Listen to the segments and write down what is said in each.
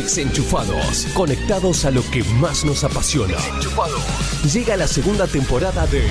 Desenchufados, conectados a lo que más nos apasiona. Llega la segunda temporada de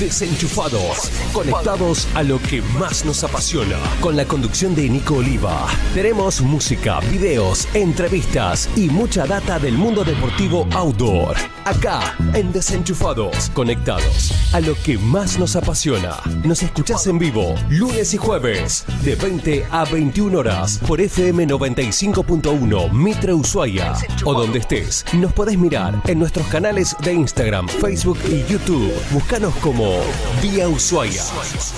Desenchufados, conectados a lo que más nos apasiona. Con la conducción de Nico Oliva. Tenemos música, videos, entrevistas y mucha data del mundo deportivo outdoor. Acá, en Desenchufados, conectados a lo que más nos apasiona. Nos escuchás en vivo, lunes y jueves, de 20 a 21 horas, por FM 95.1 Mitre Ushuaia. O donde estés, nos podés mirar en nuestros canales de Instagram, Facebook y YouTube. Búscanos como Vía Ushuaia.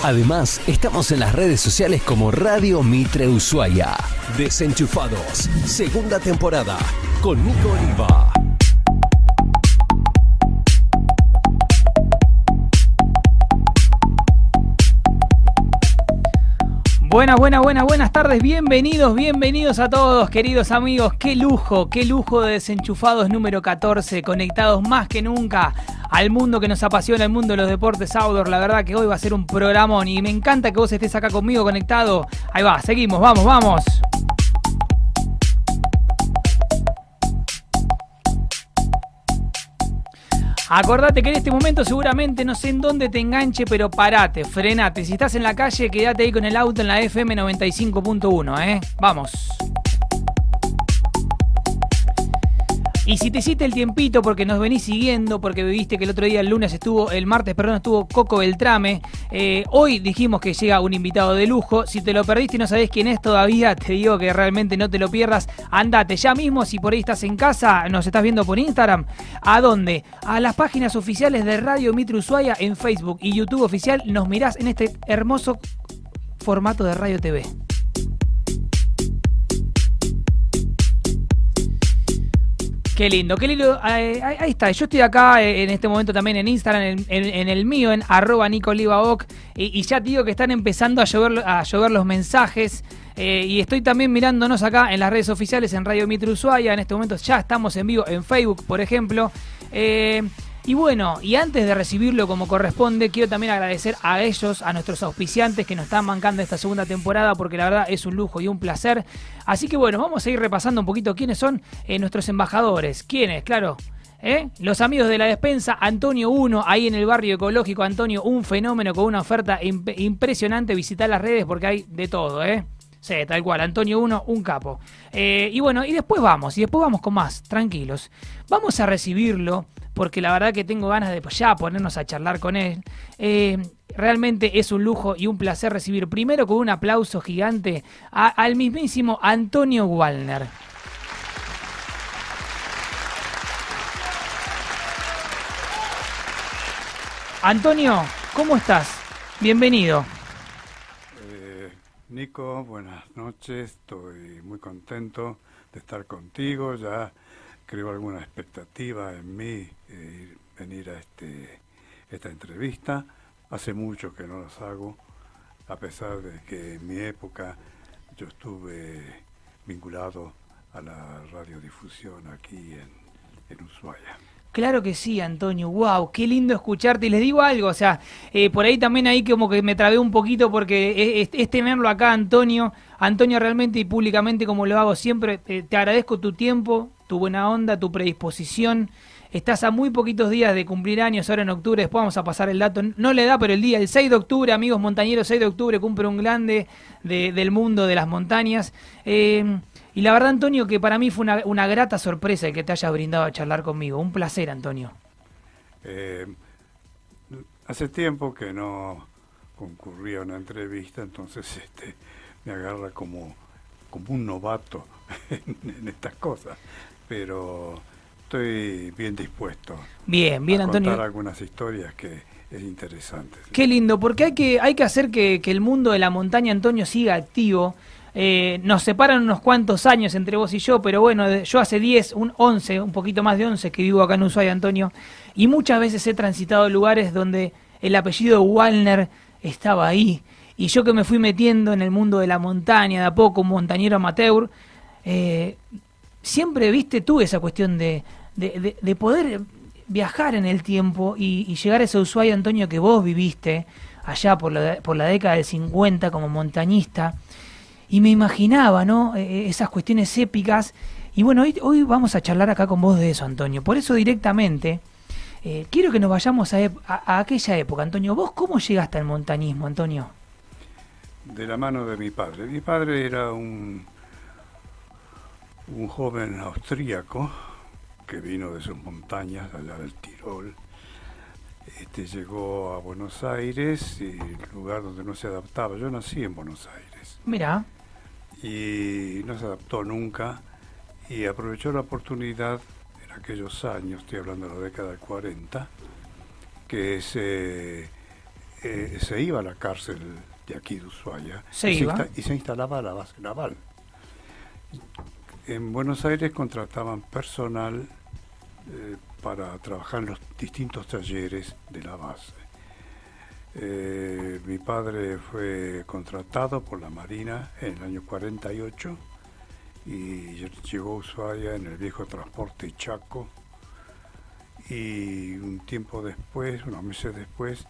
Además, estamos en las redes sociales como Radio Mitre Ushuaia. Desenchufados, segunda temporada, con Nico Oliva. Buenas, buenas, buenas, buenas tardes. Bienvenidos, bienvenidos a todos, queridos amigos. Qué lujo, qué lujo de desenchufados número 14, conectados más que nunca al mundo que nos apasiona, el mundo de los deportes outdoor. La verdad que hoy va a ser un programón y me encanta que vos estés acá conmigo conectado. Ahí va, seguimos, vamos, vamos. Acordate que en este momento seguramente no sé en dónde te enganche, pero parate, frenate. Si estás en la calle, quédate ahí con el auto en la FM 95.1, ¿eh? Vamos. Y si te hiciste el tiempito porque nos venís siguiendo, porque viste que el otro día, el lunes estuvo, el martes, perdón, estuvo Coco Beltrame, eh, hoy dijimos que llega un invitado de lujo. Si te lo perdiste y no sabés quién es todavía, te digo que realmente no te lo pierdas. Andate ya mismo, si por ahí estás en casa, nos estás viendo por Instagram. ¿A dónde? A las páginas oficiales de Radio Mitre Ushuaia en Facebook y YouTube oficial. Nos mirás en este hermoso formato de Radio TV. Qué lindo, qué lindo. Ahí, está. Yo estoy acá eh, en este momento también en Instagram, en, el mío, en arroba nicolivaoc. Y, y ya digo que están empezando a llover, a llover los mensajes. eh, y estoy también mirándonos acá en las redes oficiales en Radio Mitre Ushuaia. En este momento ya estamos en vivo en Facebook, por ejemplo. Eh, y bueno, y antes de recibirlo como corresponde, quiero también agradecer a ellos, a nuestros auspiciantes que nos están bancando esta segunda temporada, porque la verdad es un lujo y un placer. Así que bueno, vamos a ir repasando un poquito quiénes son eh, nuestros embajadores. ¿Quiénes? Claro. ¿eh? Los amigos de la despensa, Antonio 1, ahí en el barrio ecológico, Antonio, un fenómeno con una oferta imp- impresionante. Visitar las redes porque hay de todo, ¿eh? Sí, tal cual, Antonio 1, un capo. Eh, y bueno, y después vamos, y después vamos con más, tranquilos. Vamos a recibirlo, porque la verdad que tengo ganas de ya ponernos a charlar con él. Eh, realmente es un lujo y un placer recibir primero con un aplauso gigante al mismísimo Antonio Wallner. Antonio, ¿cómo estás? Bienvenido. Eh, Nico, buenas noches. Estoy muy contento de estar contigo. Ya creo alguna expectativa en mí eh, venir a este, esta entrevista. Hace mucho que no las hago, a pesar de que en mi época yo estuve vinculado a la radiodifusión aquí en, en Ushuaia. Claro que sí, Antonio. Wow, qué lindo escucharte. Y les digo algo, o sea, eh, por ahí también ahí como que me trabé un poquito porque es, es tenerlo acá, Antonio. Antonio, realmente y públicamente, como lo hago siempre, te agradezco tu tiempo, tu buena onda, tu predisposición. Estás a muy poquitos días de cumplir años, ahora en octubre, después vamos a pasar el dato. No le da, pero el día, el 6 de octubre, amigos montañeros, 6 de octubre, cumple un grande de- del mundo de las montañas. Eh, y la verdad, Antonio, que para mí fue una, una grata sorpresa el que te hayas brindado a charlar conmigo. Un placer, Antonio. Eh, hace tiempo que no concurría a una entrevista, entonces este, me agarra como, como un novato en estas cosas, pero estoy bien dispuesto Bien, bien, a Antonio. contar algunas historias que es interesante. Qué lindo, porque hay que, hay que hacer que, que el mundo de la montaña, Antonio, siga activo. Eh, nos separan unos cuantos años entre vos y yo, pero bueno, yo hace 10, un 11, un poquito más de 11 que vivo acá en Ushuaia, Antonio, y muchas veces he transitado lugares donde el apellido Wallner estaba ahí. Y yo que me fui metiendo en el mundo de la montaña, de a poco, un montañero amateur, eh, siempre, viste, tuve esa cuestión de, de, de- de poder viajar en el tiempo y, llegar a ese Ushuaia, Antonio, que vos viviste allá por la, por la década del 50 como montañista. Y me imaginaba, ¿no? Eh, esas cuestiones épicas. Y bueno, hoy, vamos a charlar acá con vos de eso, Antonio. Por eso directamente eh, quiero que nos vayamos a, a, aquella época. Antonio, ¿vos cómo llegaste al montañismo, Antonio? De la mano de mi padre. Mi padre era un, un joven austríaco que vino de sus montañas, allá del Tirol. Este, llegó a Buenos Aires, y el lugar donde no se adaptaba. Yo nací en Buenos Aires. Mira. Y no se adaptó nunca y aprovechó la oportunidad en aquellos años, estoy hablando de la década del 40, que se, eh, se iba a la cárcel de aquí de Ushuaia se y, Se y se instalaba a la base naval. En Buenos Aires contrataban personal eh, para trabajar en los distintos talleres de la base. Eh, mi padre fue contratado por la Marina en el año 48 y llegó a Ushuaia en el viejo transporte Chaco y un tiempo después, unos meses después,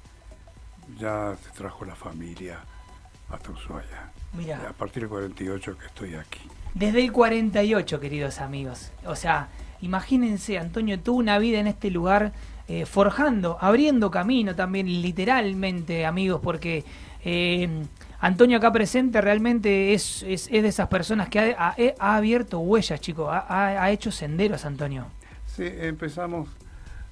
ya se trajo la familia hasta Ushuaia. Mira. A partir del 48 que estoy aquí. Desde el 48, queridos amigos. O sea, imagínense, Antonio tuvo una vida en este lugar eh, forjando, abriendo camino también, literalmente, amigos, porque eh, Antonio acá presente realmente es, es, de esas personas que ha, abierto huellas, chicos, ha, hecho senderos, Antonio. Sí, empezamos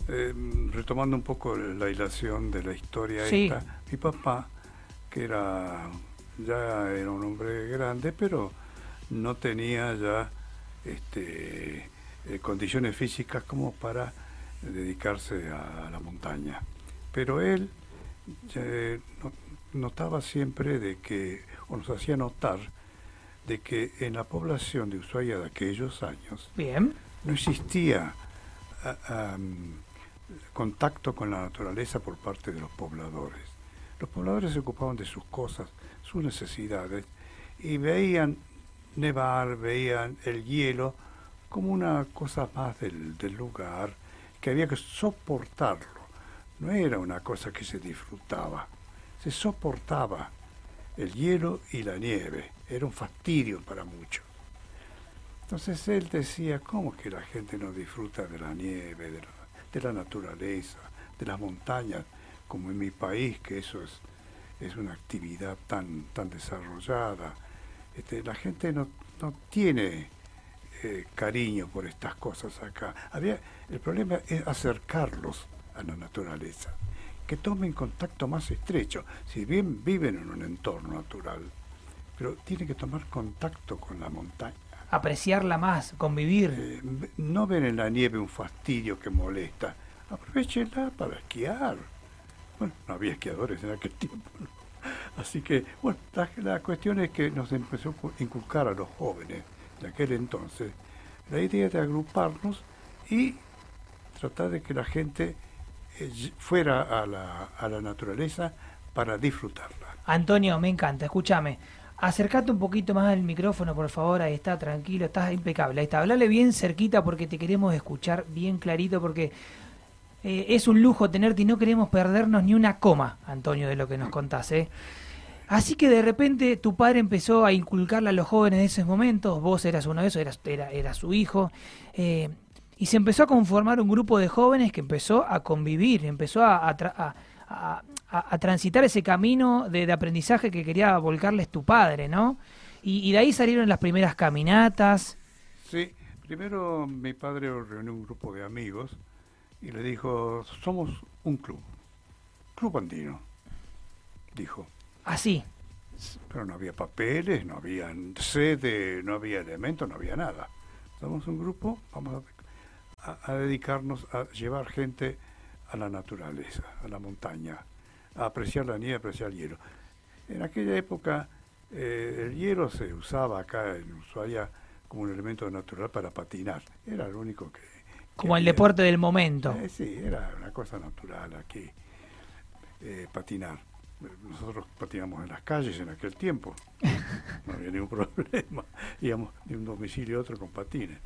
eh, retomando un poco la hilación de la historia esta. Mi papá, que era ya era un hombre grande, pero no tenía ya este, eh, condiciones físicas como para dedicarse a, la montaña. Pero él notaba siempre de que, o nos hacía notar, de que en la población de Ushuaia de aquellos años Bien. no existía contacto con la naturaleza por parte de los pobladores. Los pobladores se ocupaban de sus cosas, sus necesidades, y veían nevar, veían el hielo como una cosa más del, del lugar, que había que soportarlo. No era una cosa que se disfrutaba se soportaba el hielo y la nieve. Era un fastidio para muchos. Entonces él decía, ¿cómo que la gente no disfruta de la nieve, de la, naturaleza, de las montañas, como en mi país, que eso es, es una actividad tan, tan desarrollada? Este, la gente no, no tiene eh, cariño por estas cosas acá. Había, el problema es acercarlos a la naturaleza que tomen contacto más estrecho, si bien viven en un entorno natural, pero tienen que tomar contacto con la montaña. Apreciarla más, convivir. Eh, no ven en la nieve un fastidio que molesta, aprovechenla para esquiar. Bueno, no había esquiadores en aquel tiempo. Así que, bueno, la, la, cuestión es que nos empezó a inculcar a los jóvenes de aquel entonces la idea de agruparnos y tratar de que la gente fuera a la, a la naturaleza para disfrutarla. Antonio, me encanta, escúchame. Acércate un poquito más al micrófono, por favor. Ahí está, tranquilo, estás impecable. Ahí está, hablale bien cerquita porque te queremos escuchar bien clarito porque eh, es un lujo tenerte y no queremos perdernos ni una coma, Antonio, de lo que nos contás. ¿eh? Así que de repente tu padre empezó a inculcarle a los jóvenes de esos momentos, vos eras uno de esos, eras, era, era su hijo. Eh, y se empezó a conformar un grupo de jóvenes que empezó a convivir, empezó a, a, transitar ese camino de, aprendizaje que quería volcarles tu padre, ¿no? Y, de ahí salieron las primeras caminatas. Sí, primero mi padre reunió un grupo de amigos y le dijo, somos un club, club andino, dijo. Así. Pero no había papeles, no había sede, no había elementos, no había nada. Somos un grupo, vamos a a, dedicarnos a llevar gente a la naturaleza, a la montaña, a apreciar la nieve, a apreciar el hielo. En aquella época eh, el hielo se usaba acá en Ushuaia como un elemento natural para patinar. Era lo único que... como el deporte del momento. Eh, sí, era una cosa natural aquí, eh, patinar. Nosotros patinamos en las calles en aquel tiempo, no había ningún problema, íbamos de un domicilio a otro con patines.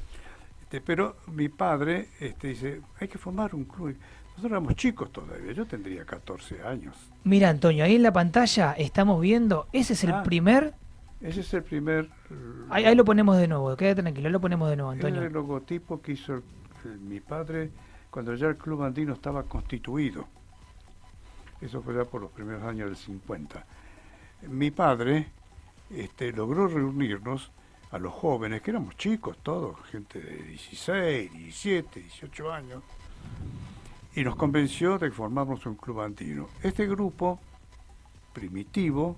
Este, pero mi padre este, dice, hay que formar un club. Nosotros éramos chicos todavía, yo tendría 14 años. Mira, Antonio, ahí en la pantalla estamos viendo, ese es el ah. primer Ese es el primer... Ahí, ahí lo ponemos de nuevo, quédate tranquilo, lo ponemos de nuevo, Antonio. El logotipo que hizo mi padre cuando ya el Club Andino estaba constituido. Eso fue ya por los primeros años del 50. Mi padre este, logró reunirnos a los jóvenes, que éramos chicos todos, gente de 16, 17, 18 años, y nos convenció de formarnos un club andino. Este grupo primitivo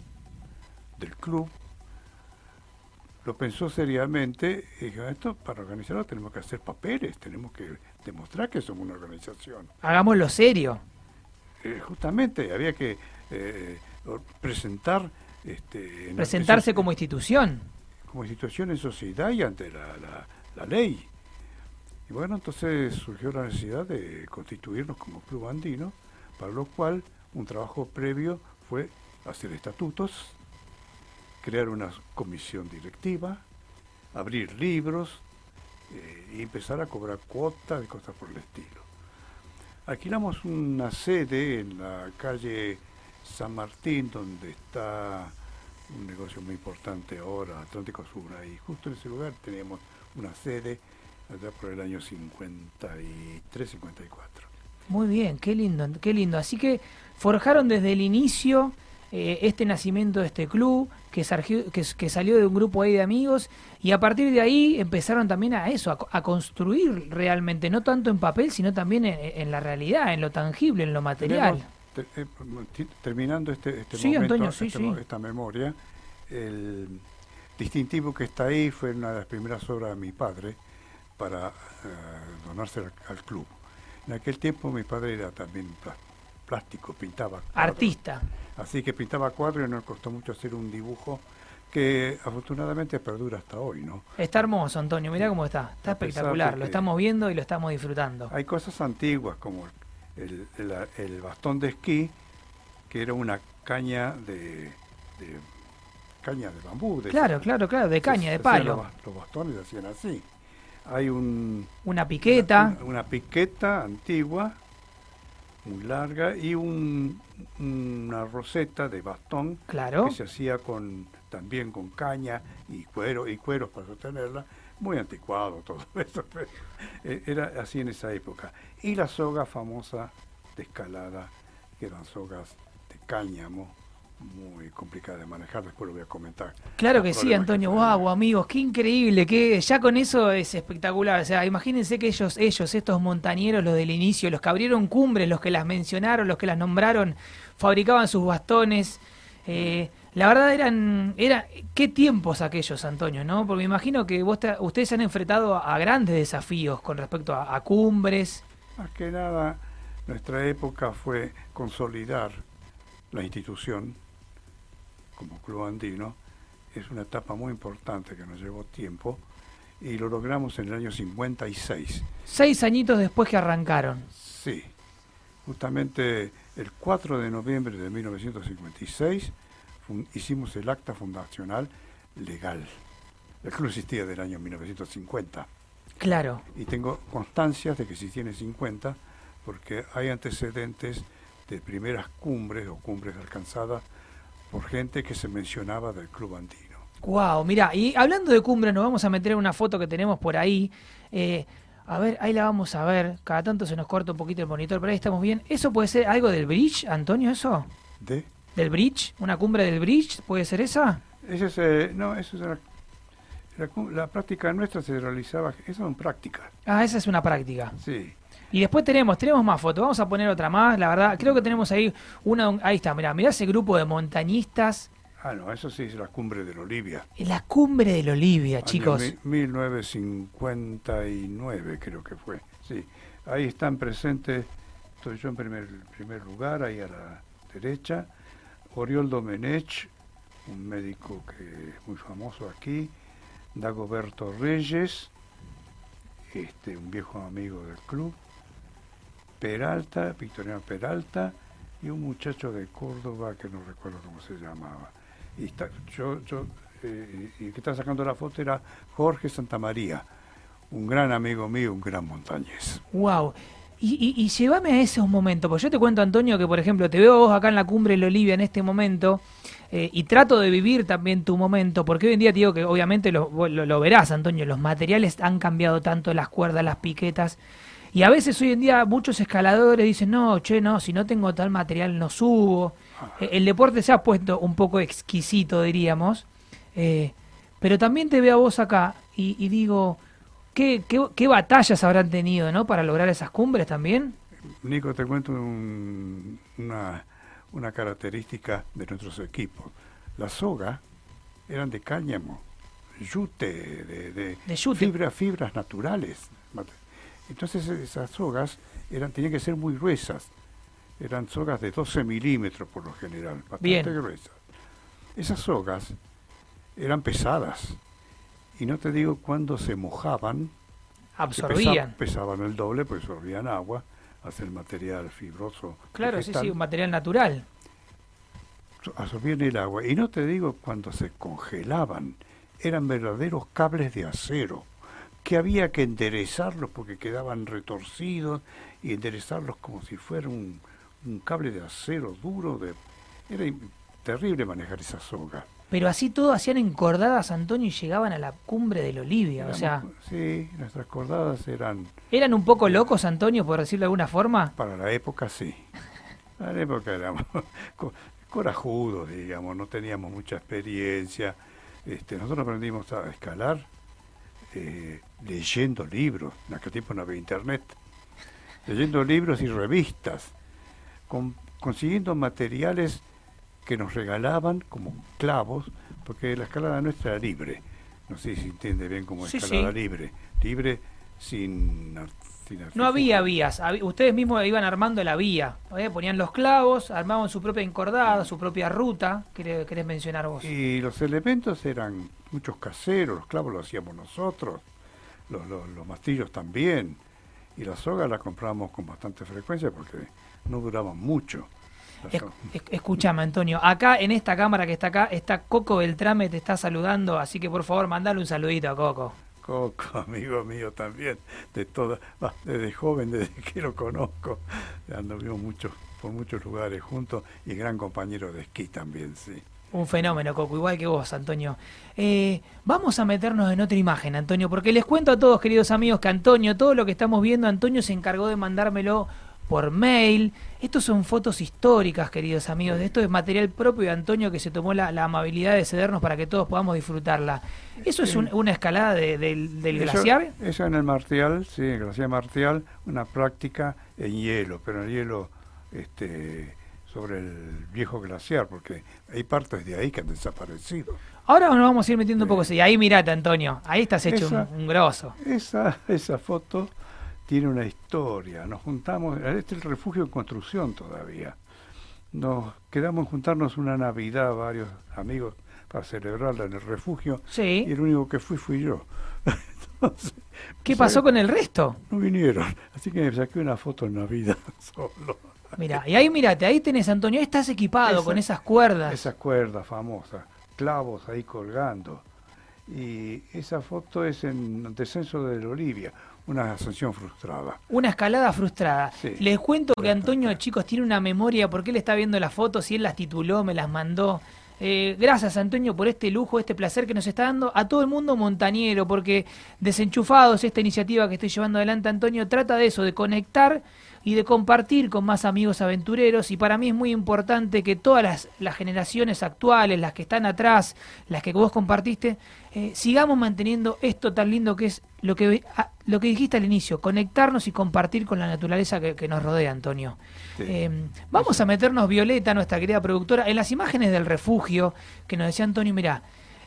del club lo pensó seriamente y dijo, esto para organizarlo tenemos que hacer papeles, tenemos que demostrar que somos una organización. Hagámoslo serio. Eh, justamente, había que eh, presentar... Este, Presentarse como institución. Como institución en sociedad y ante la, la, ley. Y bueno, entonces surgió la necesidad de constituirnos como club andino, para lo cual un trabajo previo fue hacer estatutos, crear una comisión directiva, abrir libros eh, y empezar a cobrar cuotas y cosas por el estilo. Alquilamos una sede en la calle San Martín, donde está un negocio muy importante ahora, Atlántico Sur, y justo en ese lugar teníamos una sede allá por el año 53, 54. Muy bien, qué lindo, qué lindo. Así que forjaron desde el inicio eh, este nacimiento de este club, que, que, salió de un grupo ahí de amigos, y a partir de ahí empezaron también a eso, a, construir realmente, no tanto en papel, sino también en, la realidad, en lo tangible, en lo material. Eh, terminando este, este momento, este esta memoria, el distintivo que está ahí fue una de las primeras obras de mi padre para eh, donarse al, al, club. En aquel tiempo mi padre era también plástico, pintaba. Artista. Así que pintaba cuadros y nos costó mucho hacer un dibujo que afortunadamente perdura hasta hoy, ¿no? Está hermoso, Antonio, mira cómo está, está espectacular, lo estamos viendo y lo estamos disfrutando. Hay cosas antiguas como el, bastón de esquí, que era una caña de, caña de bambú. claro, claro, claro, de caña, de palo. Los, bastones se hacían así. Hay un, una piqueta. una piqueta antigua muy larga y un, una roseta de bastón claro. que se hacía con también con caña y cuero y cueros para sostenerla muy anticuado todo eso eh, era así en esa época y la soga famosa de escalada que eran sogas de cáñamo muy complicada de manejar, después lo voy a comentar. Claro que sí, Antonio, wow, amigos, qué increíble, que ya con eso es espectacular. O sea, imagínense que ellos, ellos, estos montañeros, los del inicio, los que abrieron cumbres, los que las mencionaron, los que las nombraron, fabricaban sus bastones. Eh, la verdad eran, era, qué tiempos aquellos, Antonio, ¿no? Porque me imagino que vos ustedes se han enfrentado a, grandes desafíos con respecto a, a cumbres. Más que nada, nuestra época fue consolidar la institución como Club Andino, es una etapa muy importante que nos llevó tiempo y lo logramos en el año 56. Seis añitos después que arrancaron. Sí, justamente el 4 de noviembre de 1956 hicimos el acta fundacional legal. El club existía del año 1950. Claro. Y tengo constancias de que sí tiene 50 porque hay antecedentes de primeras cumbres o cumbres alcanzadas por gente que se mencionaba del Club Andino. Wow, mira, y hablando de cumbre, nos vamos a meter en una foto que tenemos por ahí. Eh, a ver, ahí la vamos a ver. Cada tanto se nos corta un poquito el monitor, pero ahí estamos bien. ¿Eso puede ser algo del bridge, Antonio, eso? ¿De? ¿Del bridge? ¿Una cumbre del bridge? ¿Puede ser esa? Ese es, eh, no, eso es la, la, práctica nuestra se realizaba, eso es una práctica. Ah, esa es una práctica. Sí. Y después tenemos, tenemos más fotos, vamos a poner otra más, la verdad, creo que tenemos ahí una, ahí está, mira, mira ese grupo de montañistas. Ah, no, eso sí es la cumbre de Olivia. La cumbre de Olivia, chicos. 1959 creo que fue, sí. Ahí están presentes, estoy yo en primer, primer lugar, ahí a la derecha, Oriol Domenech, un médico que es muy famoso aquí, Dagoberto Reyes, este, un viejo amigo del club, Peralta, Victoriano Peralta, y un muchacho de Córdoba que no recuerdo cómo se llamaba. Y está, yo, eh, y que está sacando la foto era Jorge Santamaría, un gran amigo mío, un gran montañés. Wow. Y, y, llévame a esos momentos, porque yo te cuento, Antonio, que por ejemplo te veo vos acá en la cumbre de Olivia en este momento, eh, y trato de vivir también tu momento, porque hoy en día te digo que obviamente lo, lo, verás, Antonio, los materiales han cambiado tanto, las cuerdas, las piquetas, y a veces hoy en día muchos escaladores dicen, no, che, no, si no tengo tal material no subo. Eh, el deporte se ha puesto un poco exquisito, diríamos, eh, pero también te veo a vos acá y digo ¿Qué, qué, batallas habrán tenido ¿no? para lograr esas cumbres también? Nico, te cuento una, una característica de nuestros equipos. Las sogas eran de cáñamo, yute, de, de, fibras naturales. Entonces esas sogas eran, tenían que ser muy gruesas. Eran sogas de 12 milímetros por lo general, bastante gruesas. Esas sogas eran pesadas y no te digo cuando se mojaban, absorbían. Pesaban, el doble, pues absorbían agua, hacer el material fibroso. Claro, sí, sí, un material natural. Absorbían el agua. Y no te digo cuando se congelaban, eran verdaderos cables de acero, que había que enderezarlos porque quedaban retorcidos y enderezarlos como si fuera un, un cable de acero duro. De, era terrible manejar esa soga. Pero así todo hacían encordadas, Antonio, y llegaban a la cumbre del Olivia, o sea... Sí, nuestras cordadas eran... ¿Eran un poco locos, Antonio, por decirlo de alguna forma? Para la época, sí. Para la época éramos corajudos, digamos, no teníamos mucha experiencia. Este, nosotros aprendimos a escalar eh, leyendo libros, en aquel tiempo no había internet, leyendo libros y revistas, consiguiendo materiales que nos regalaban como clavos, porque la escalada nuestra era libre. No sé si entiende bien cómo escalada libre. Libre sin, No había vías. Ustedes mismos iban armando la vía. ¿eh? Ponían los clavos, armaban su propia encordada, su propia ruta. ¿Querés, querés mencionar vos? Y los elementos eran muchos caseros. Los clavos los hacíamos nosotros. Los, los, los mastillos también. Y la soga la comprábamos con bastante frecuencia porque no duraban mucho. escúchame, Antonio. Acá, en esta cámara que está acá, está Coco Beltrame, te está saludando. Así que por favor, mandale un saludito a Coco. Coco, amigo mío también, de toda, desde joven, desde que lo conozco, anduvimos mucho, por muchos lugares juntos y gran compañero de esquí también, sí. Un fenómeno, Coco, igual que vos, Antonio. Eh, vamos a meternos en otra imagen, Antonio, porque les cuento a todos, queridos amigos, que Antonio, todo lo que estamos viendo, Antonio se encargó de mandármelo por mail. Estos son fotos históricas, queridos amigos. Esto es material propio de Antonio que se tomó la, amabilidad de cedernos para que todos podamos disfrutarla. ¿Eso es una escalada del glaciar? Eso en el Martial, sí, el glaciar Martial, una práctica en hielo, pero en hielo este, sobre el viejo glaciar, porque hay partes de ahí que han desaparecido. Ahora nos vamos a ir metiendo un poco. Y ahí mirate, Antonio, ahí estás hecho un, un, grosso. Esa, esa foto tiene una historia. Nos juntamos, este es el refugio en construcción todavía. Nos quedamos juntarnos una Navidad, varios amigos, para celebrarla en el refugio. Sí. Y el único que fui fui yo. ¿Qué pasó con el resto? No vinieron. Así que me saqué una foto en Navidad solo. Mira, y ahí mírate, ahí tenés Antonio, ahí estás equipado con esas cuerdas. Esas cuerdas famosas, clavos ahí colgando. Y esa foto es en descenso de Olivia una ascensión frustrada. Una escalada frustrada. Les cuento que Antonio, chicos, tiene una memoria porque él está viendo las fotos y él las tituló, me las mandó. Eh, gracias Antonio por este lujo, este placer que nos está dando a todo el mundo montañero, porque desenchufados, esta iniciativa que estoy llevando adelante Antonio, trata de eso, de conectar y de compartir con más amigos aventureros y para mí es muy importante que todas las, las generaciones actuales, las que están atrás, las que vos compartiste, eh, sigamos manteniendo esto tan lindo que es lo que, ah, lo que dijiste al inicio, conectarnos y compartir con la naturaleza que, nos rodea, Antonio. Em, vamos a meternos, Violeta, nuestra querida productora, en las imágenes del refugio que nos decía Antonio, mira,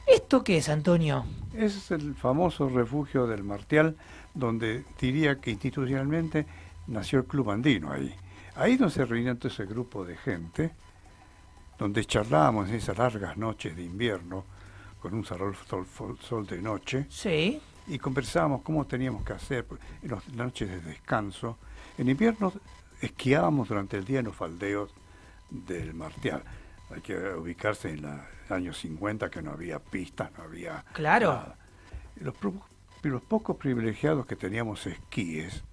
¿esto qué es, Antonio? Es el famoso refugio del Martial, donde diría que institucionalmente nació el Club Andino ahí. Ahí donde se reunió todo ese grupo de gente, donde charlábamos en esas largas noches de invierno, con un sol, sol, de noche. Sí. Y conversábamos cómo teníamos que hacer en las noches de descanso. En invierno esquiábamos durante el día en los faldeos del Martial. Hay que ubicarse en los años 50 que no había pistas, no había... Claro. Los, los pocos privilegiados que teníamos esquíes,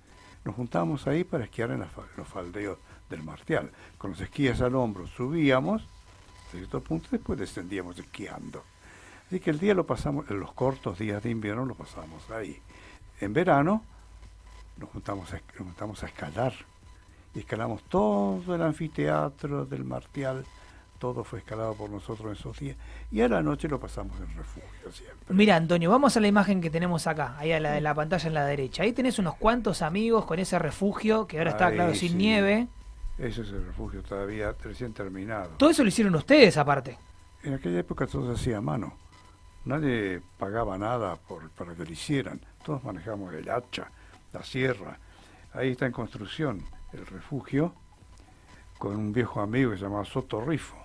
nos juntábamos ahí para esquiar en los faldeos del Martial. Con los esquíes al hombro subíamos, a cierto punto, después descendíamos esquiando. Así que el día lo pasamos, en los cortos días de invierno lo pasamos ahí. En verano nos juntamos a, nos juntamos a escalar. Y escalamos todo el anfiteatro del Martial todo fue escalado por nosotros en esos días. Y a la noche lo pasamos en refugio siempre. Mira, Antonio, vamos a la imagen que tenemos acá, ahí a la de la pantalla en la derecha. Ahí tenés unos cuantos amigos con ese refugio que ahora está, claro, sin nieve. Ese es el refugio todavía recién terminado. Todo eso lo hicieron ustedes aparte. En aquella época todo se hacía a mano. Nadie pagaba nada por, para que lo hicieran. Todos manejamos el hacha, la sierra. Ahí está en construcción el refugio con un viejo amigo que se llamaba Soto Rifo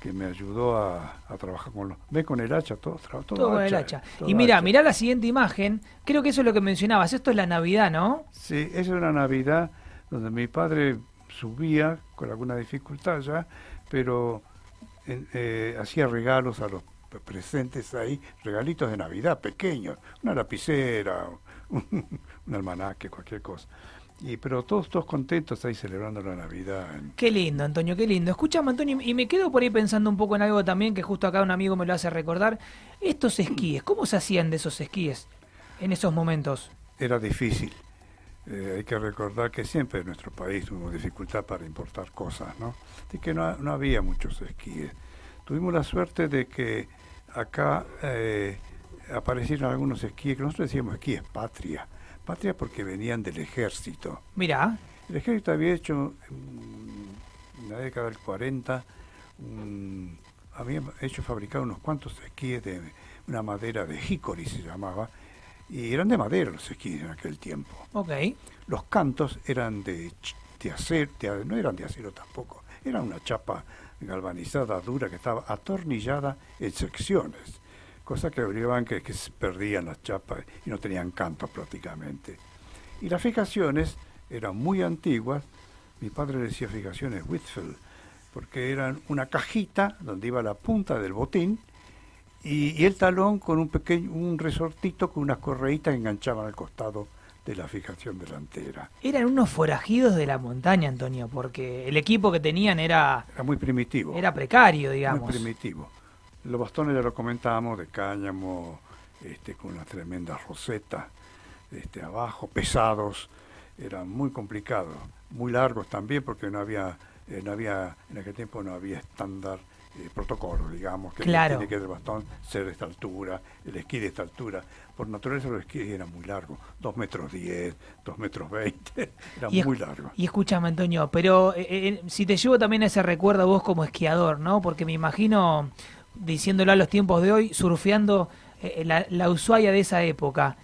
que me ayudó a, trabajar con los... Ve con el hacha, todo, todo, todo el hacha. y mira, mira la siguiente imagen, creo que eso es lo que mencionabas, esto es la Navidad, ¿no? Sí, esa es una Navidad donde mi padre subía con alguna dificultad ya, pero eh, hacía regalos a los presentes ahí, regalitos de Navidad pequeños, una lapicera, un, un almanaque, cualquier cosa. Y, pero todos, todos contentos ahí celebrando la Navidad. Qué lindo, Antonio, qué lindo. Escuchame, Antonio, y me quedo por ahí pensando un poco en algo también que justo acá un amigo me lo hace recordar. Estos esquíes, ¿cómo se hacían de esos esquíes en esos momentos? Era difícil. Eh, hay que recordar que siempre en nuestro país tuvimos dificultad para importar cosas, ¿no? Así que no, no había muchos esquíes. Tuvimos la suerte de que acá eh, aparecieron algunos esquíes, que nosotros decíamos esquíes patria patria porque venían del ejército. Mira. El ejército había hecho en la década del 40, había hecho fabricar unos cuantos esquíes de una madera de hickory se llamaba, y eran de madera los esquíes en aquel tiempo. Ok. Los cantos eran de, de acero, no eran de acero tampoco, era una chapa galvanizada dura que estaba atornillada en secciones cosa que obligaban que, que se perdían las chapas y no tenían cantos prácticamente. Y las fijaciones eran muy antiguas, mi padre decía fijaciones Whitfield, porque eran una cajita donde iba la punta del botín y, el talón con un pequeño un resortito con unas correitas que enganchaban al costado de la fijación delantera. Eran unos forajidos de la montaña, Antonio, porque el equipo que tenían era... Era muy primitivo. Era precario, digamos. Muy primitivo. Los bastones ya lo comentábamos, de cáñamo, este, con una tremenda roseta este, abajo, pesados, eran muy complicados, muy largos también porque no había, eh, no había en aquel tiempo no había estándar eh, protocolo, digamos, que tiene que el bastón ser de esta altura, el esquí de esta altura. Por naturaleza los esquís eran muy largos, dos metros diez, dos metros veinte, eran muy largos. Y escúchame, Antonio, pero eh, si te llevo también a ese recuerdo vos como esquiador, ¿no? Porque me imagino diciéndolo a los tiempos de hoy, surfeando eh, la, la, Ushuaia de esa época.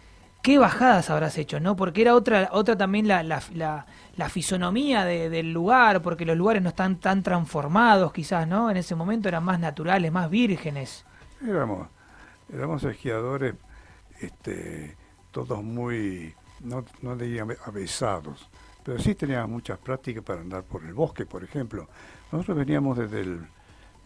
¿Qué bajadas habrás hecho, no? Porque era otra, otra también la, la, la, fisonomía del lugar, porque los lugares no están tan transformados quizás, ¿no? En ese momento eran más naturales, más vírgenes. Éramos, éramos esquiadores, este, todos muy, no, no diría avesados, pero sí teníamos muchas prácticas para andar por el bosque, por ejemplo. Nosotros veníamos desde el,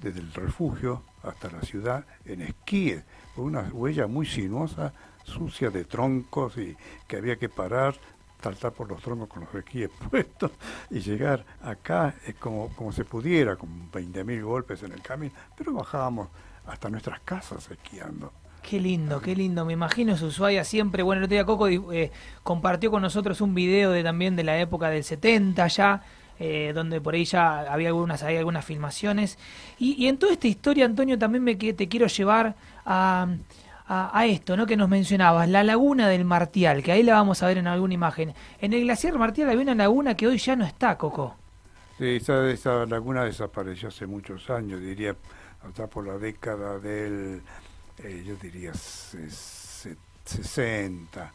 desde el refugio hasta la ciudad en esquíes, con una huella muy sinuosa, sucia de troncos y que había que parar, saltar por los troncos con los esquíes puestos y llegar acá eh, como, como se pudiera, con 20.000 golpes en el camino, pero bajábamos hasta nuestras casas esquiando. Qué lindo, qué lindo. Me imagino Ushuaia siempre. Bueno, el otro día Coco eh, compartió con nosotros un video de también de la época del 70 ya, eh, donde por ahí ya había algunas, hay algunas filmaciones. Y, en toda esta historia, Antonio, también me, te quiero llevar a, a, esto, ¿no? Que nos mencionabas, la laguna del Martial, que ahí la vamos a ver en alguna imagen. En el glaciar Martial había una laguna que hoy ya no está, Coco. Sí, esa, esa laguna desapareció hace muchos años, diría, hasta por la década del, eh, yo diría, 60,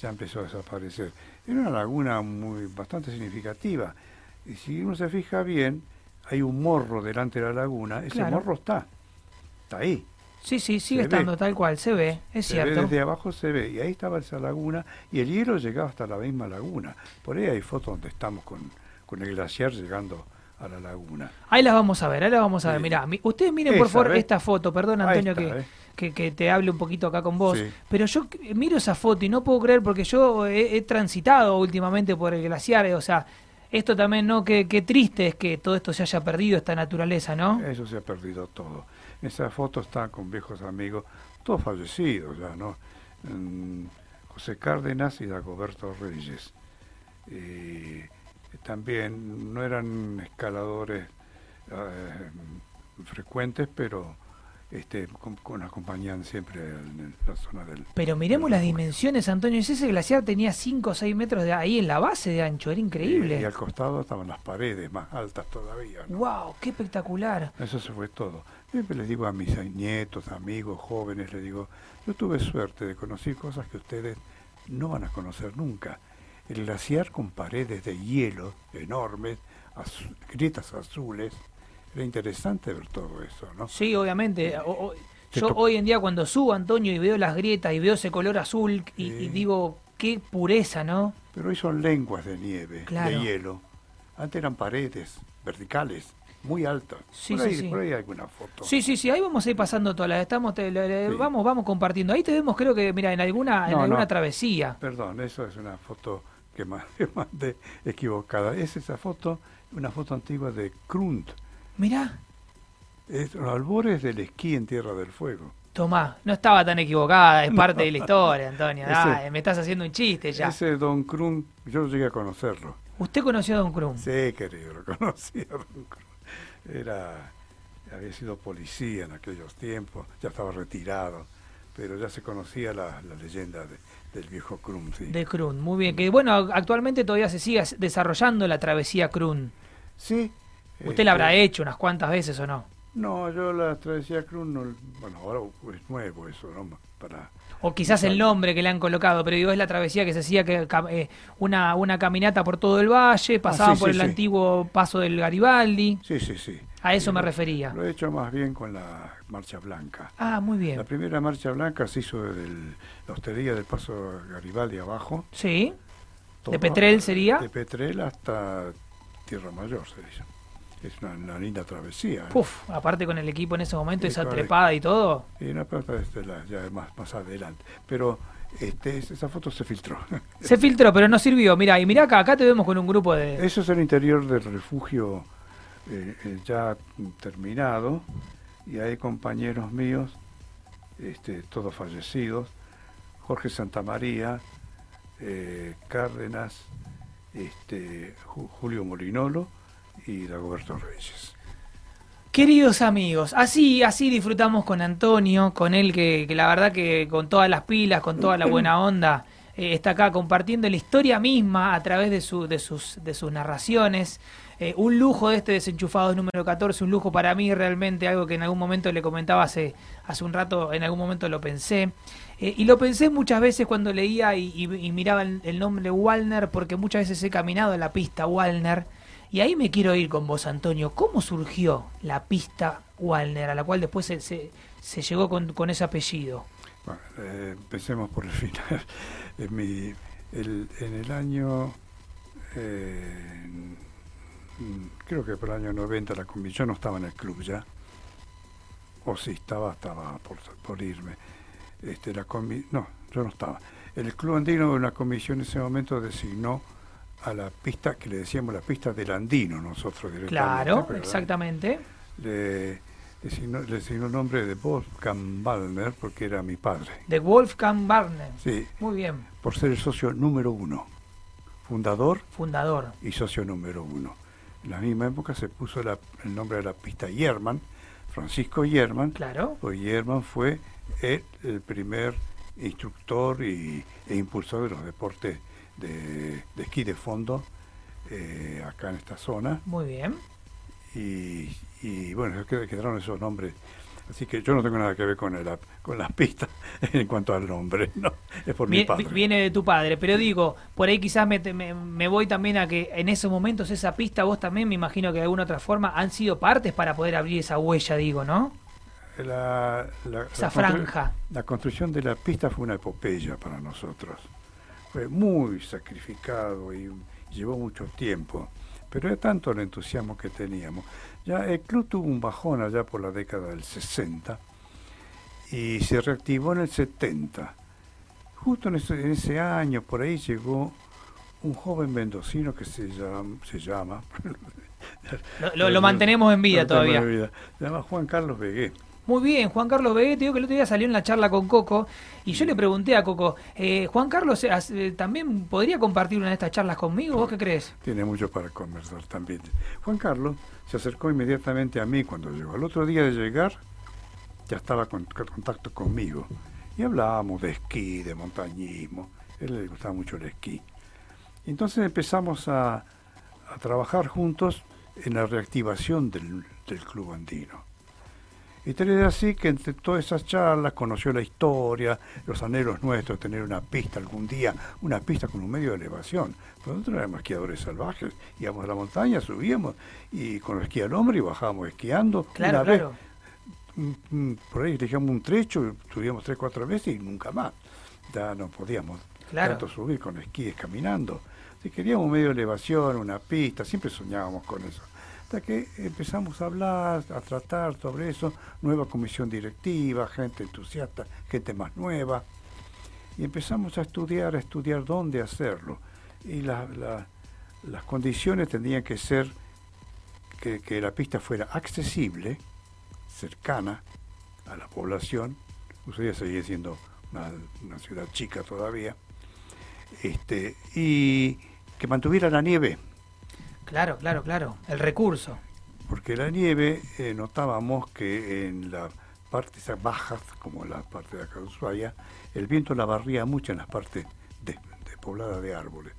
ya empezó a desaparecer. Era una laguna muy bastante significativa y si uno se fija bien, hay un morro delante de la laguna, ese morro está, está ahí. Sí, sí, sigue estando tal cual, se ve, es cierto. desde abajo se ve, y ahí estaba esa laguna, y el hielo llegaba hasta la misma laguna. Por ahí hay fotos donde estamos con, con el glaciar llegando a la laguna. Ahí las vamos a ver, ahí las vamos a ver. Sí. Mirá, mi- ustedes miren por favor ¿ves? esta foto, perdón Antonio está, que, que, que te hable un poquito acá con vos, Sí. pero yo miro esa foto y no puedo creer porque yo he, he transitado últimamente por el glaciar, eh, o sea, esto también, ¿no? Qué, qué triste es que todo esto se haya perdido, esta naturaleza, ¿no? Eso se ha perdido todo. Esa foto está con viejos amigos, todos fallecidos ya, ¿no? Mm, José Cárdenas y Dagoberto Reyes. También no eran escaladores eh, frecuentes, pero este, con, con- acompañaban siempre en la zona del... Pero miremos del las dimensiones, Antonio, ese glaciar tenía 5 o 6 metros de ahí en la base de ancho, era increíble. Y, y al costado estaban las paredes más altas todavía. ¿no? ¡Wow! ¡Qué espectacular! Eso se fue todo. Siempre les digo a mis nietos, amigos, jóvenes, les digo, yo tuve suerte de conocer cosas que ustedes no van a conocer nunca. El glaciar con paredes de hielo enormes, grietas azules, era interesante ver todo eso, ¿no? Sí, obviamente. O- o- Te yo hoy en día cuando subo, Antonio, y veo las grietas y veo ese color azul y, y Sí. digo, qué pureza, ¿no? Pero hoy son lenguas de nieve, Claro. de hielo. Antes eran paredes verticales, muy altas. Sí, por, sí, ahí, sí. por ahí hay alguna foto. Sí, sí, sí, ahí vamos a ir pasando todas las, estamos, te- le- le- Sí. vamos, vamos compartiendo. Ahí te vemos, creo que, mira, en alguna, en alguna no. travesía. Perdón, eso es una foto que mandé equivocada. Es esa foto, una foto antigua de Krunt. Mirá, Es los albores del esquí en Tierra del Fuego. Tomá, no estaba tan equivocada, es parte de la historia, Antonio. Ese- me estás haciendo un chiste ya. Ese Don Krunt, yo llegué a conocerlo. ¿Usted conoció a Don Krum? Sí, querido, lo conocí a Don Krunt. Era, había sido policía en aquellos tiempos, ya estaba retirado, pero ya se conocía la, la leyenda de- del viejo Krunt. sí. De Krun, muy bien. Que bueno, actualmente todavía se sigue desarrollando la travesía Krun. Sí. ¿Usted este, la habrá hecho unas cuantas veces o no? No, yo la travesía Krunt, no, bueno, ahora es nuevo eso, ¿no? Para, O quizás el nombre que le han colocado, pero digo, es la travesía que se hacía que eh, una, una caminata por todo el valle, Ah, sí, por sí, el sí. antiguo paso del Garibaldi. Sí, sí, sí. A eso me Lo- refería. Lo he hecho más bien con la Marcha Blanca. Ah, muy La bien. primera Marcha Blanca se hizo desde el- la hostería del Paso Garibaldi abajo. Sí. todo- ¿De Petrel sería? De Petrel hasta Tierra Mayor se hizo. Es una, una linda travesía. ¿eh? Puf, aparte con el equipo en ese momento, Sí, esa correcto. trepada y todo. Y una desde la, ya más, más adelante. Pero este, es- esa foto se filtró. Se filtró, pero no sirvió. Mira, y mira acá, acá te vemos con un grupo de... Eso es el interior del refugio eh, eh, ya terminado y hay compañeros míos, este, todos fallecidos, Jorge Santamaría, eh, Cárdenas, este, Ju- Julio Molinolo y Dagoberto Reyes. Queridos amigos, así, así disfrutamos con Antonio, con él que, la verdad que con todas las pilas, con toda la buena onda, eh, está acá compartiendo la historia misma a través de, de, sus, de sus narraciones. Eh, un lujo de este desenchufado número 14, un lujo para mí realmente, algo que en algún momento le comentaba hace, hace un rato, en algún momento lo pensé. Eh, y lo pensé muchas veces cuando leía y miraba el, el nombre Walner, porque muchas veces he caminado en la pista Walner. Y ahí me quiero ir con vos, Antonio. ¿Cómo surgió la pista Walner, a la cual después se, se, llegó con, con ese apellido? Bueno, eh, empecemos por el final. En, mi- el- en el año, eh, mm, creo que por el año 90, la comi- yo no estaba en el club ya, o si estaba, estaba por, por irme. Este, la comi- no, yo no estaba. El club andino, una comisión en ese momento designó a la pista, que le decíamos la pista del andino nosotros directamente. Claro, pero, exactamente. Le le designó el nombre de Wolfgang Wallner porque era mi padre. De Wolfgang Barner. Sí, Muy bien. por ser el socio número uno, fundador Fundador. y socio número uno. En la misma época se puso la- el nombre de la pista Yerman, Francisco Yerman, Claro. pues Yerman fue el, el primer instructor y, e impulsor de los deportes de, de esquí de fondo eh, acá en esta zona. Muy bien. Y, y bueno, qued- quedaron esos nombres. Así que yo no tengo nada que ver con, el, con las pistas en cuanto al nombre, ¿no? Es por mi padre. Viene de tu padre, pero digo, por ahí quizás me, me- me voy también a que en esos momentos esa pista, vos también me imagino que de alguna otra forma han sido partes para poder abrir esa huella, digo, ¿no? La, la- Esa la constru- franja. La construcción de la pista fue una epopeya para nosotros. Fue muy sacrificado y llevó mucho tiempo. pero era tanto el entusiasmo que teníamos. Ya el club tuvo un bajón allá por la década del 60 y se reactivó en el 70. Justo en ese, en ese año, por ahí llegó un joven mendocino que se llama, se llama lo, lo, mantenemos en vida todavía. Se llama Juan Carlos Begué. Muy bien, Juan Carlos Begué, te digo que el otro día salió en la charla con Coco y yo le pregunté a Coco, eh, Juan Carlos eh, eh, también podría compartir una de estas charlas conmigo, ¿vos qué crees? Tiene mucho para conversar también. Juan Carlos se acercó inmediatamente a mí cuando llegó. Al otro día de llegar ya estaba en contacto conmigo y hablábamos de esquí, de montañismo. Él le gustaba mucho el esquí. Entonces empezamos a, trabajar juntos en la reactivación del club andino. Y tal así que entre todas esas charlas conoció la historia, los anhelos nuestros, tener una pista algún día, una pista con un medio de elevación. Nosotros éramos esquiadores salvajes, íbamos a la montaña, subíamos y con el esquí al hombre y bajábamos esquiando. Claro, una Vez, mm, mm, por ahí dejamos un trecho, subíamos tres, cuatro veces y nunca más. Ya no podíamos tanto subir con esquíes caminando. Si queríamos un medio de elevación, una pista, siempre soñábamos con eso que empezamos a hablar, a tratar sobre eso, nueva comisión directiva, gente entusiasta, gente más nueva, y empezamos a estudiar, a estudiar dónde hacerlo. Y las condiciones tendrían que ser que, la pista fuera accesible, cercana a la población, Usted sigue siendo una, una, ciudad chica todavía, este, y que mantuviera la nieve, Claro, claro, claro. El recurso. Porque la nieve eh, notábamos que en las partes bajas, como la parte de acá de Ushuaia, el viento la barría mucho en las partes de, poblada de árboles.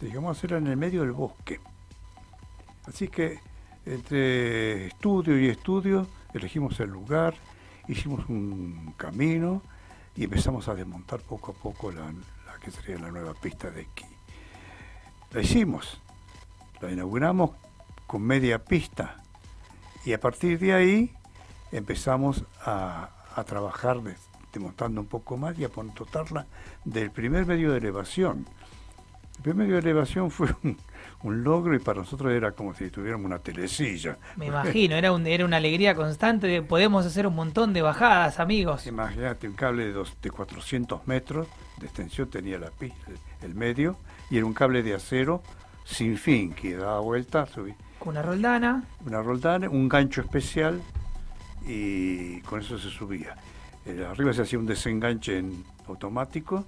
Entonces, a hacerla en el medio del bosque. Así que entre estudio y estudio elegimos el lugar, hicimos un camino y empezamos a desmontar poco a poco la, la que sería la nueva pista de esquí. La hicimos, la inauguramos con media pista y a partir de ahí empezamos a, trabajar demostrando un poco más y a dotarla del primer medio de elevación. El primer medio de elevación fue un, logro y para nosotros era como si tuviéramos una telecilla. Me imagino, era, un, era una alegría constante de podemos hacer un montón de bajadas, amigos. Imagínate, un cable de, dos, de 400 metros de extensión tenía la, el medio y era un cable de acero sin fin que daba vuelta, subí. Con una roldana. Una roldana, un gancho especial y con eso se subía. Eh, arriba se hacía un desenganche en automático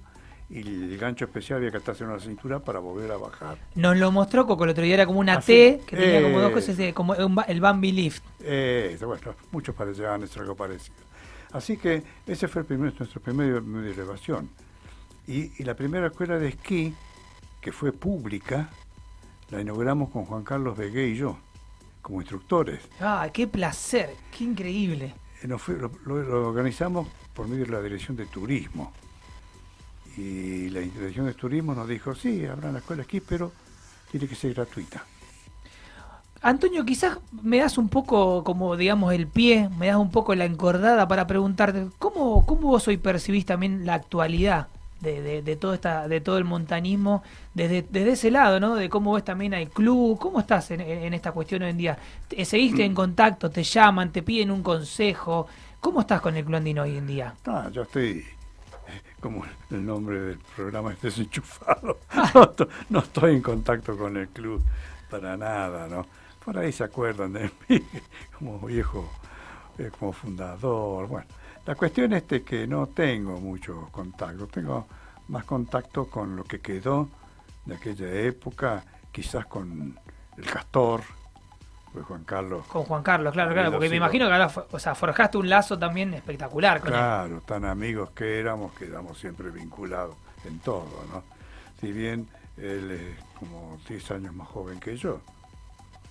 y el gancho especial había que atarse en la cintura para volver a bajar. Nos lo mostró Coco el otro día, era como una T que tenía como dos cosas, como el Bambi Lift. Eh, bueno, muchos parecían algo parecido. Así que ese fue el primer, nuestro primer medio de elevación. Y, y la primera escuela de esquí, que fue pública, la inauguramos con Juan Carlos Begué y yo, como instructores. ¡Ah, qué placer! ¡Qué increíble! Eh, lo, organizamos por medio de la Dirección de Turismo. Y la Dirección de Turismo nos dijo, sí, habrá la escuela aquí, pero tiene que ser gratuita. Antonio, quizás me das un poco, como digamos, el pie, me das un poco la encordada para preguntarte, ¿cómo, cómo vos hoy percibís también la actualidad de, de, todo esta, de todo el montanismo desde, desde ese lado, ¿no? De cómo ves también al club, ¿cómo estás en, en esta cuestión hoy en día? ¿Seguiste en contacto, te llaman, te piden un consejo? ¿Cómo estás con el club andino hoy en día? Ah, yo estoy como el nombre del programa es desenchufado. No, estoy en contacto con el club para nada, ¿no? Por ahí se acuerdan de mí como viejo, eh, como fundador, bueno. La cuestión es que no tengo mucho contacto, tengo más contacto con lo que quedó de aquella época, quizás con el Castor, pues Juan Carlos. Con Juan Carlos, claro, claro, porque me imagino que ahora, o sea, forjaste un lazo también espectacular con Claro, tan amigos que éramos, quedamos siempre vinculados en todo, ¿no? Si bien él es como 10 años más joven que yo,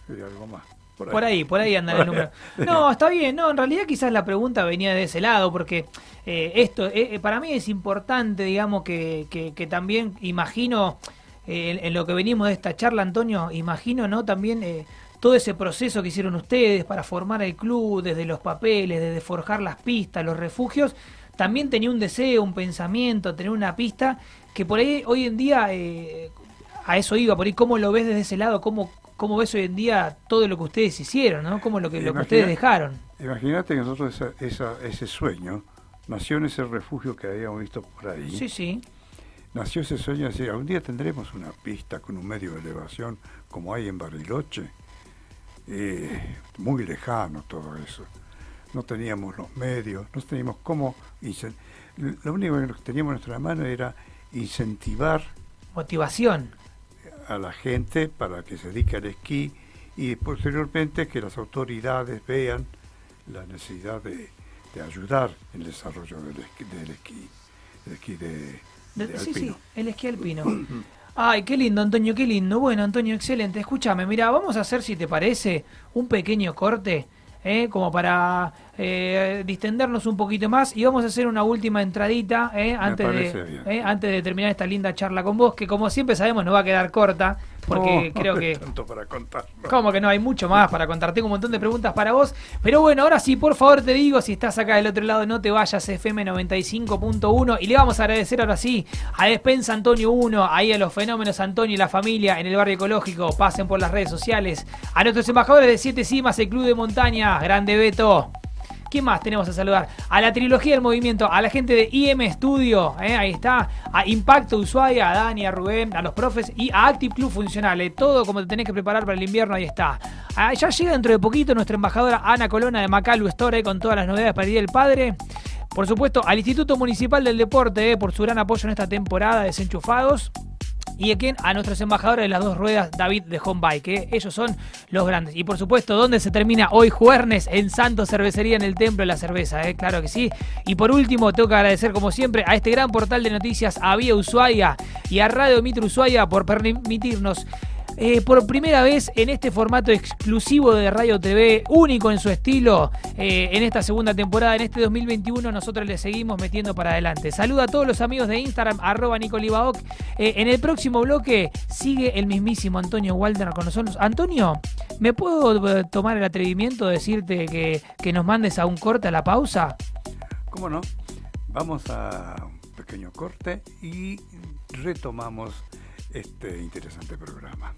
y algo más. Por ahí. por ahí, anda el número. No, está bien, no, en realidad quizás la pregunta venía de ese lado, porque eh, esto, eh, eh, para mí es importante, digamos, que, que, también imagino, en, lo que venimos de esta charla, Antonio, imagino, ¿no? También todo ese proceso que hicieron ustedes para formar el club, desde los papeles, desde forjar las pistas, los refugios, también tenía un deseo, un pensamiento, tener una pista que por ahí hoy en día, a eso iba, por ahí, ¿cómo lo ves desde ese lado? ¿Cómo cómo ves hoy en día todo lo que ustedes hicieron, ¿no? Cómo lo que, lo que ustedes dejaron. Imagínate que nosotros ese sueño nació en ese refugio que habíamos visto por ahí. Sí, sí. Nació ese sueño de decir, algún día tendremos una pista con un medio de elevación como hay en Bariloche. Eh, muy lejano todo eso. No teníamos los medios, no teníamos cómo... Lo único que teníamos en nuestra mano era incentivar... Motivación. A la gente para que se dedique al esquí y posteriormente que las autoridades vean la necesidad de, ayudar en el desarrollo del esquí, del esquí, el esquí de, sí, sí, el esquí alpino. Ay, qué lindo, Antonio, qué lindo. Bueno, Antonio, excelente. Escúchame, mira, vamos a hacer, si te parece, un pequeño corte, ¿eh? como para eh, distendernos un poquito más y vamos a hacer una última entradita ¿eh? antes, de, ¿eh? antes de terminar esta linda charla con vos, que como siempre sabemos no va a quedar corta, porque creo que... Tanto para contar. Como que no, hay mucho más para contar. Tengo un montón de preguntas para vos. Pero bueno, ahora sí, por favor te digo, si estás acá del otro lado, no te vayas, FM 95.1. Y le vamos a agradecer ahora sí a Despensa Antonio 1, ahí a los fenómenos Antonio y la familia en el barrio ecológico. Pasen por las redes sociales. A nuestros embajadores de Siete Cimas, el Club de Montaña, Grande Beto. ¿Qué más tenemos a saludar? A la trilogía del movimiento, a la gente de IM Studio, ¿eh? ahí está, a Impacto Ushuaia, a Dani, a Rubén, a los profes y a Active Club Funcional. ¿eh? Todo como te tenés que preparar para el invierno, ahí está. Ah, ya llega dentro de poquito nuestra embajadora Ana Colona de Macalu Store ¿eh? con todas las novedades para el Día del Padre. Por supuesto, al Instituto Municipal del Deporte por su gran apoyo en esta temporada de Desenchufados y a a nuestros embajadores de las dos ruedas, David de Home Bike, que ellos son los grandes. Y por supuesto, ¿dónde se termina hoy jueves? En Santo Cervecería, en el Templo de la Cerveza, ¿eh? claro que sí. Y por último, tengo que agradecer como siempre a este gran portal de noticias, a Vía Ushuaia y a Radio Mitro Ushuaia por permitirnos eh, por primera vez en este formato exclusivo de Radio TV, único en su estilo, eh, en esta segunda temporada, en este 2021, nosotros le seguimos metiendo para adelante. Saludo a todos los amigos de Instagram, arroba Nicolibaoc. Eh, en el próximo bloque sigue el mismísimo Antonio Walter con nosotros. Antonio, ¿me puedo tomar el atrevimiento de decirte que, que nos mandes a un corte a la pausa? ¿Cómo no? Vamos a un pequeño corte y retomamos este interesante programa.